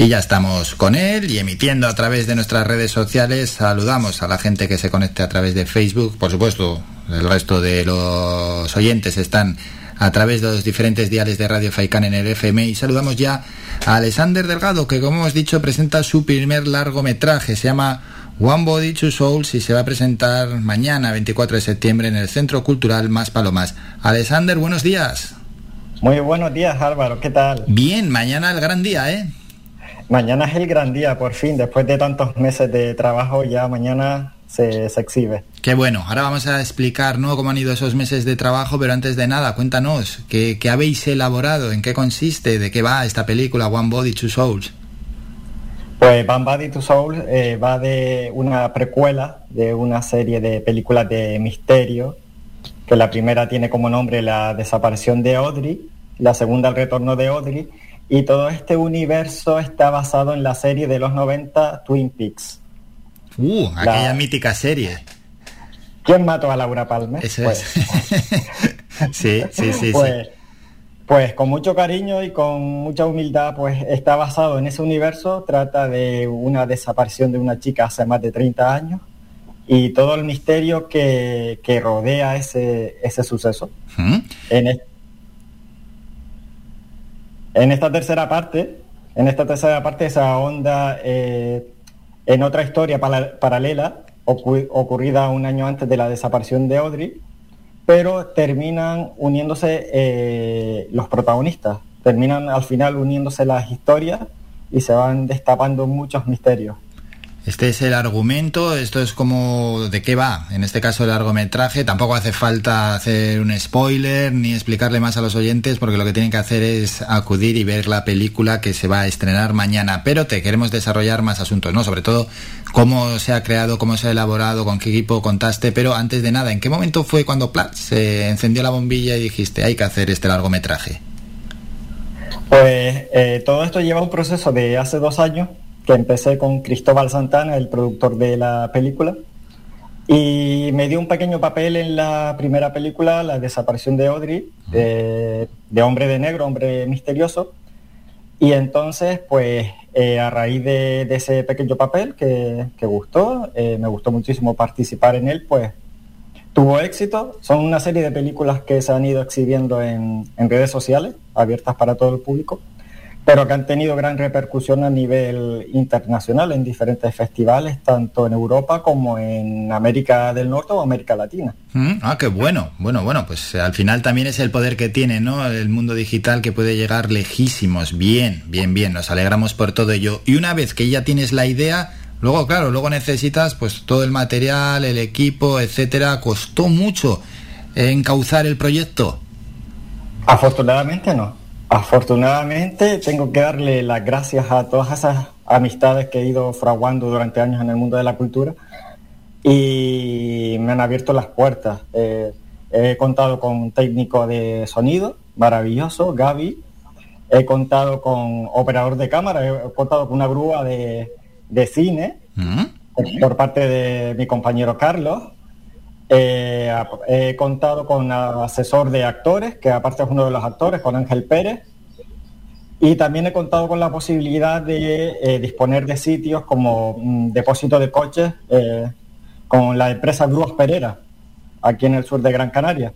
Y ya estamos con él y emitiendo a través de nuestras redes sociales. Saludamos a la gente que se conecte a través de Facebook. Por supuesto, el resto de los oyentes están a través de los diferentes diales de Radio Faicán en el FM. Y saludamos ya a Alexander Delgado, que como hemos dicho presenta su primer largometraje. Se llama One Body, Two Souls y se va a presentar mañana, 24 de septiembre, en el Centro Cultural Más Palomas. Alexander, buenos días. Muy buenos días, Álvaro. ¿Qué tal? Bien, mañana el gran día, ¿eh? Mañana es el gran día, por fin. Después de tantos meses de trabajo, ya mañana se, exhibe. Qué bueno. Ahora vamos a explicar ¿no? cómo han ido esos meses de trabajo, pero antes de nada, cuéntanos, ¿qué, qué habéis elaborado? ¿En qué consiste? ¿De qué va esta película One Body, Two Souls? Pues Van Body to Soul eh, va de una precuela de una serie de películas de misterio, que la primera tiene como nombre La desaparición de Audrey, la segunda El retorno de Audrey, y todo este universo está basado en la serie de los 90 Twin Peaks. Uh, aquella mítica serie. ¿Quién mató a Laura Palmer? Eso pues, sí, sí, sí. Pues, pues con mucho cariño y con mucha humildad, pues está basado en ese universo, trata de una desaparición de una chica hace más de 30 años y todo el misterio que, rodea ese, ese suceso. en, en, esta tercera parte, en esta tercera parte, esa onda eh, en otra historia paralela ocurrida un año antes de la desaparición de Audrey, pero terminan uniéndose eh, los protagonistas, terminan al final uniéndose las historias y se van destapando muchos misterios. Este es el argumento, esto es como de qué va, en este caso el largometraje, tampoco hace falta hacer un spoiler ni explicarle más a los oyentes porque lo que tienen que hacer es acudir y ver la película que se va a estrenar mañana, pero te queremos desarrollar más asuntos, ¿no? Sobre todo cómo se ha creado, cómo se ha elaborado, con qué equipo contaste, pero antes de nada, ¿en qué momento fue cuando se encendió la bombilla y dijiste hay que hacer este largometraje? Pues eh, todo esto lleva un proceso de hace dos años que empecé con Cristóbal Santana, el productor de la película, y me dio un pequeño papel en la primera película, La desaparición de Audrey, de, Hombre de Negro, Hombre Misterioso, y entonces, pues, eh, a raíz de, ese pequeño papel que, gustó, eh, me gustó muchísimo participar en él, pues tuvo éxito. Son una serie de películas que se han ido exhibiendo en redes sociales, abiertas para todo el público pero que han tenido gran repercusión a nivel internacional en diferentes festivales, tanto en Europa como en América del Norte o América Latina. Mm, ah, qué bueno. Bueno, bueno, pues al final también es el poder que tiene, ¿no? El mundo digital que puede llegar lejísimos. Bien, bien, bien. Nos alegramos por todo ello. Y una vez que ya tienes la idea, luego, claro, luego necesitas pues todo el material, el equipo, etcétera. ¿Costó mucho encauzar el proyecto? Afortunadamente no. Afortunadamente tengo que darle las gracias a todas esas amistades que he ido fraguando durante años en el mundo de la cultura y me han abierto las puertas. Eh, he contado con un técnico de sonido maravilloso, Gaby. He contado con operador de cámara, he contado con una grúa de, cine mm. por parte de mi compañero Carlos. Eh, he contado con asesor de actores, que aparte es uno de los actores, con Ángel Pérez. Y también he contado con la posibilidad de eh, disponer de sitios como mm, depósito de coches eh, con la empresa Grúas Perera, aquí en el sur de Gran Canaria.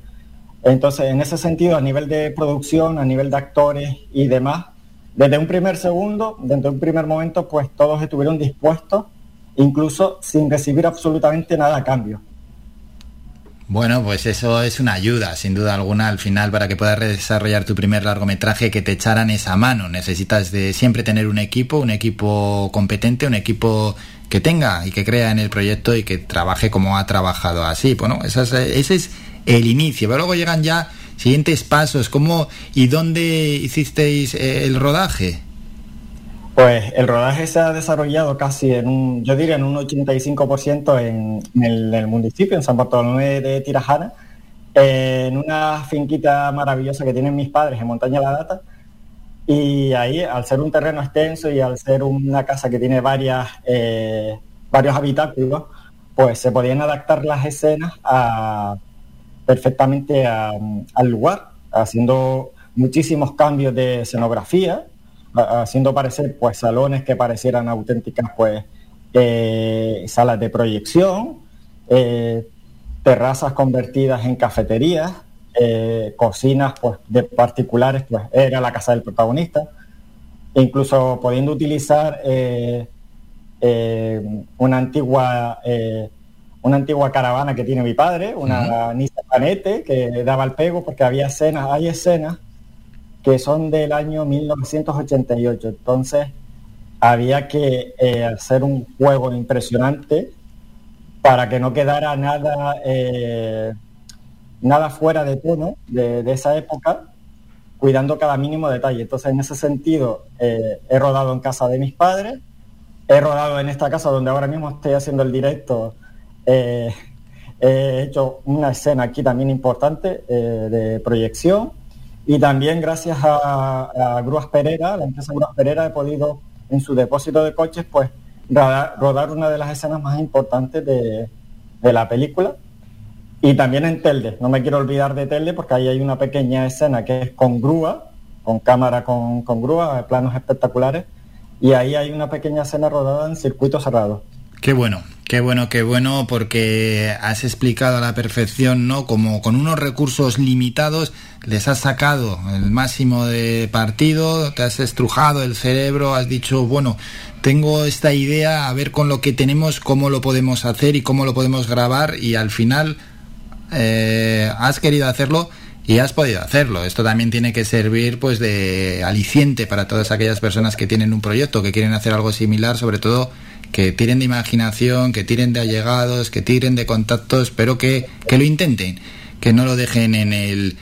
Entonces, en ese sentido, a nivel de producción, a nivel de actores y demás, desde un primer segundo, desde un primer momento, pues todos estuvieron dispuestos, incluso sin recibir absolutamente nada a cambio. Bueno, pues eso es una ayuda, sin duda alguna, al final, para que puedas desarrollar tu primer largometraje, que te echaran esa mano. Necesitas de siempre tener un equipo, un equipo competente, un equipo que tenga y que crea en el proyecto y que trabaje como ha trabajado así. Bueno, ese es el inicio, pero luego llegan ya siguientes pasos. ¿Cómo y dónde hicisteis eh, el rodaje? Pues el rodaje se ha desarrollado casi en un, yo diría en un 85% en, el, municipio, en San Bartolomé de Tirajana, en una finquita maravillosa que tienen mis padres en Montaña La Data. Y ahí, al ser un terreno extenso y al ser una casa que tiene varias, eh, varios habitáculos, pues se podían adaptar las escenas perfectamente al lugar, haciendo muchísimos cambios de escenografía, haciendo parecer pues salones que parecieran auténticas pues eh, salas de proyección, eh, terrazas convertidas en cafeterías, eh, cocinas pues de particulares, pues era la casa del protagonista, incluso pudiendo utilizar una antigua una antigua caravana que tiene mi padre, una Nissan Panete, que daba el pego porque había escenas, hay escenas que son del año 1988. Entonces había que eh, hacer un juego impresionante para que no quedara nada, eh, nada fuera de tono de, esa época, cuidando cada mínimo detalle. Entonces, en ese sentido, eh, he rodado en casa de mis padres, he rodado en esta casa donde ahora mismo estoy haciendo el directo. he hecho una escena aquí también importante de proyección y también gracias a, Grúas Pereira, la empresa Grúas Pereira, he podido en su depósito de coches pues rodar, una de las escenas más importantes de, la película. Y también en Telde, no me quiero olvidar de Telde porque ahí hay una pequeña escena que es con grúa, con cámara con, con grúa, planos espectaculares. Y ahí hay una pequeña escena rodada en circuito cerrado. Qué bueno, qué bueno, qué bueno, porque has explicado a la perfección, ¿no? Como con unos recursos limitados les has sacado el máximo de partido, te has estrujado el cerebro, has dicho, bueno, tengo esta idea, a ver con lo que tenemos, cómo lo podemos hacer y cómo lo podemos grabar, y al final eh, has querido hacerlo y has podido hacerlo. Esto también tiene que servir pues de aliciente para todas aquellas personas que tienen un proyecto, que quieren hacer algo similar, sobre todo que tiren de imaginación, que tiren de allegados, que tiren de contactos, pero que, que lo intenten, que no lo dejen en el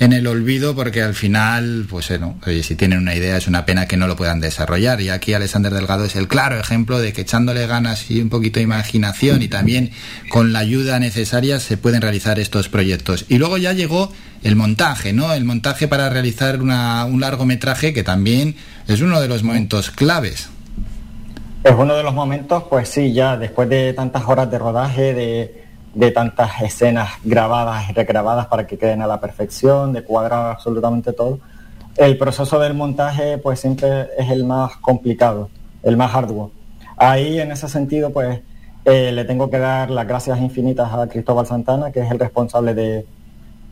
en el olvido porque al final, pues bueno, oye, si tienen una idea es una pena que no lo puedan desarrollar. Y aquí Alexander Delgado es el claro ejemplo de que echándole ganas y un poquito de imaginación y también con la ayuda necesaria se pueden realizar estos proyectos. Y luego ya llegó el montaje, ¿no? El montaje para realizar una, un largometraje que también es uno de los momentos claves. Es uno de los momentos, pues sí, ya después de tantas horas de rodaje, de, tantas escenas grabadas y regrabadas para que queden a la perfección, de cuadrar absolutamente todo, el proceso del montaje pues siempre es el más complicado, el más arduo. Ahí en ese sentido pues eh, le tengo que dar las gracias infinitas a Cristóbal Santana, que es el responsable de,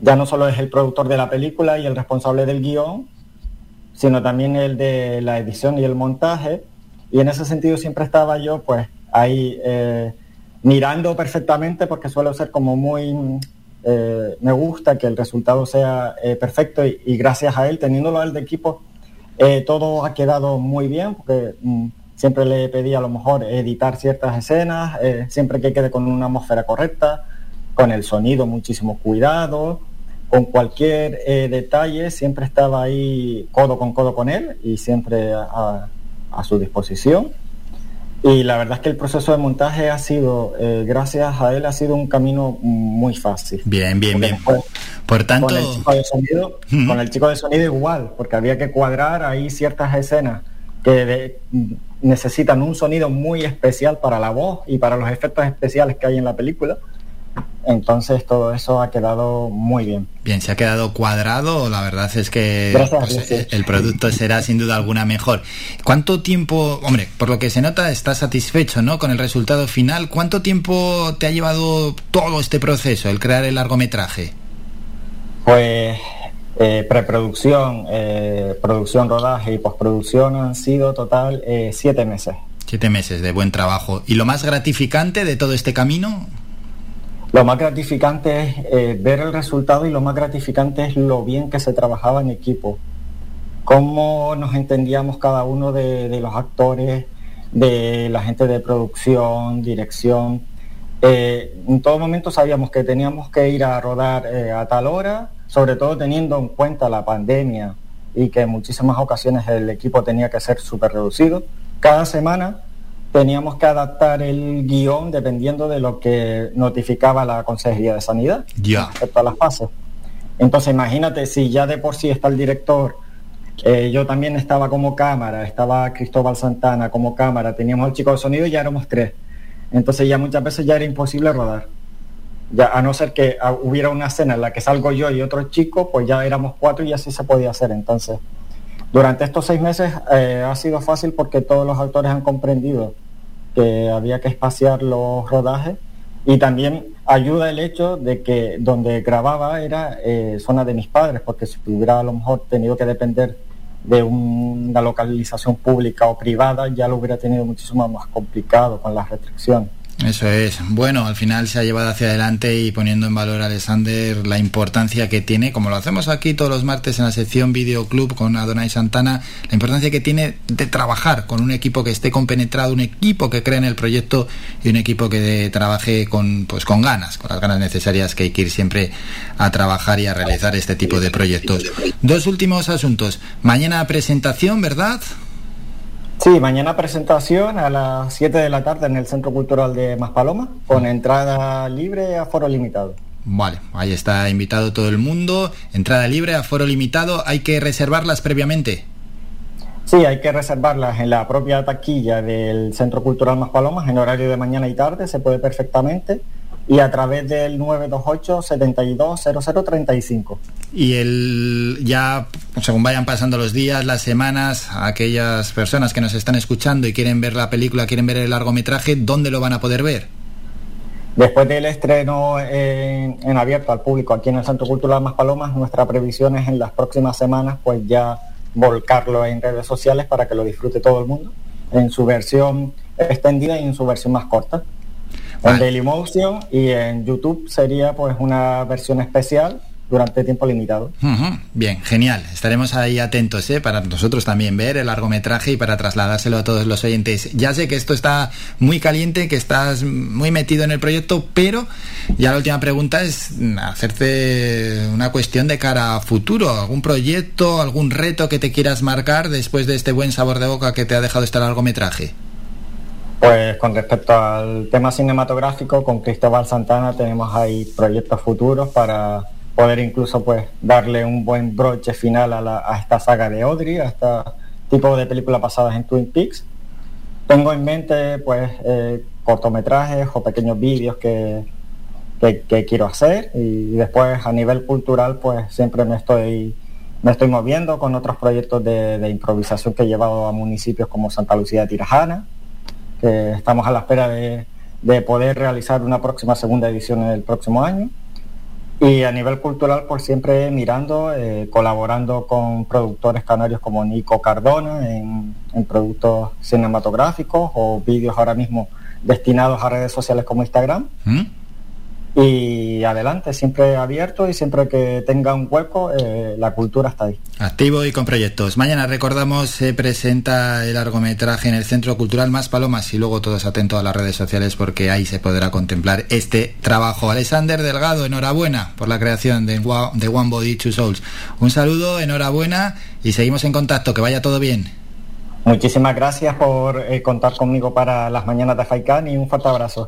ya no solo es el productor de la película y el responsable del guion, sino también el de la edición y el montaje y en ese sentido siempre estaba yo pues ahí eh, mirando perfectamente porque suelo ser como muy, eh, me gusta que el resultado sea eh, perfecto y, gracias a él, teniéndolo al de equipo, todo ha quedado muy bien porque mm, siempre le pedí a lo mejor editar ciertas escenas, siempre que quede con una atmósfera correcta, con el sonido muchísimo cuidado, con cualquier detalle, siempre estaba ahí codo con codo con él y siempre a, a su disposición. Y la verdad es que el proceso de montaje ha sido, eh, gracias a él, ha sido un camino muy fácil. Bien, bien, bien. Por tanto... Con el, chico de sonido, con el chico de sonido igual, porque había que cuadrar ahí ciertas escenas que necesitan un sonido muy especial para la voz y para los efectos especiales que hay en la película. Entonces todo eso ha quedado muy bien. Bien, se ha quedado cuadrado, la verdad es que pues, el producto será sin duda alguna mejor. ¿Cuánto tiempo, hombre, por lo que se nota, estás satisfecho ¿no? con el resultado final? ¿Cuánto tiempo te ha llevado todo este proceso, el crear el largometraje? Pues eh, preproducción, eh, producción, rodaje y postproducción han sido total eh, siete meses. Siete meses de buen trabajo. ¿Y lo más gratificante de todo este camino? Lo más gratificante es eh, ver el resultado y lo más gratificante es lo bien que se trabajaba en equipo. Cómo nos entendíamos cada uno de, los actores, de la gente de producción, dirección. Eh, en todo momento sabíamos que teníamos que ir a rodar eh, a tal hora, sobre todo teniendo en cuenta la pandemia y que en muchísimas ocasiones el equipo tenía que ser súper reducido. Cada semana teníamos que adaptar el guion dependiendo de lo que notificaba la Consejería de Sanidad ya. respecto a las fases. Entonces imagínate si ya de por sí está el director, eh, yo también estaba como cámara, estaba Cristóbal Santana como cámara, teníamos el chico de sonido y ya éramos tres. Entonces ya muchas veces ya era imposible rodar. Ya, a no ser que ah, hubiera una escena en la que salgo yo y otro chico, pues ya éramos cuatro y así se podía hacer. Entonces, durante estos seis meses eh, ha sido fácil porque todos los actores han comprendido que había que espaciar los rodajes y también ayuda el hecho de que donde grababa era eh, zona de mis padres, porque si hubiera a lo mejor tenido que depender de una localización pública o privada, ya lo hubiera tenido muchísimo más complicado con las restricciones. Eso es. Bueno, al final se ha llevado hacia adelante y poniendo en valor a Alexander la importancia que tiene, como lo hacemos aquí todos los martes en la sección Videoclub con Adonai Santana, la importancia que tiene de trabajar con un equipo que esté compenetrado, un equipo que cree en el proyecto y un equipo que trabaje con, pues, con ganas, con las ganas necesarias que hay que ir siempre a trabajar y a realizar este tipo de proyectos. Dos últimos asuntos. Mañana presentación, ¿verdad? Sí, mañana presentación a las 7 de la tarde en el Centro Cultural de Maspaloma, con entrada libre a foro limitado. Vale, ahí está invitado todo el mundo, entrada libre a foro limitado, ¿hay que reservarlas previamente? Sí, hay que reservarlas en la propia taquilla del Centro Cultural Maspalomas en horario de mañana y tarde, se puede perfectamente y a través del 928-720035. Y el, ya, según vayan pasando los días, las semanas, aquellas personas que nos están escuchando y quieren ver la película, quieren ver el largometraje, ¿dónde lo van a poder ver? Después del estreno en, en abierto al público aquí en el Centro Cultural Más Palomas, nuestra previsión es en las próximas semanas pues ya volcarlo en redes sociales para que lo disfrute todo el mundo, en su versión extendida y en su versión más corta. En Dailymotion y en YouTube sería pues una versión especial durante tiempo limitado. Bien, genial. Estaremos ahí atentos ¿eh? para nosotros también ver el largometraje y para trasladárselo a todos los oyentes. Ya sé que esto está muy caliente, que estás muy metido en el proyecto, pero ya la última pregunta es hacerte una cuestión de cara a futuro. ¿Algún proyecto, algún reto que te quieras marcar después de este buen sabor de boca que te ha dejado este largometraje? Pues con respecto al tema cinematográfico, con Cristóbal Santana tenemos ahí proyectos futuros para poder incluso pues darle un buen broche final a, esta saga de Audrey, a este tipo de películas basadas en Twin Peaks. Tengo en mente pues eh, cortometrajes o pequeños vídeos que, que, quiero hacer y después a nivel cultural pues siempre me estoy me estoy moviendo con otros proyectos de, de improvisación que he llevado a municipios como Santa Lucía de Tirajana que estamos a la espera de, poder realizar una próxima segunda edición en el próximo año. Y a nivel cultural, por siempre mirando, eh, colaborando con productores canarios como Nico Cardona en, productos cinematográficos o vídeos ahora mismo destinados a redes sociales como Instagram. ¿Mm? Y adelante, siempre abierto y siempre que tenga un hueco, eh, la cultura está ahí. Activo y con proyectos. Mañana recordamos, se presenta el largometraje en el Centro Cultural Más Palomas y luego todos atentos a las redes sociales porque ahí se podrá contemplar este trabajo. Alexander Delgado, enhorabuena por la creación de, de One Body, Two Souls. Un saludo, enhorabuena y seguimos en contacto, que vaya todo bien. Muchísimas gracias por eh, contar conmigo para las mañanas de Faikan y un fuerte abrazo.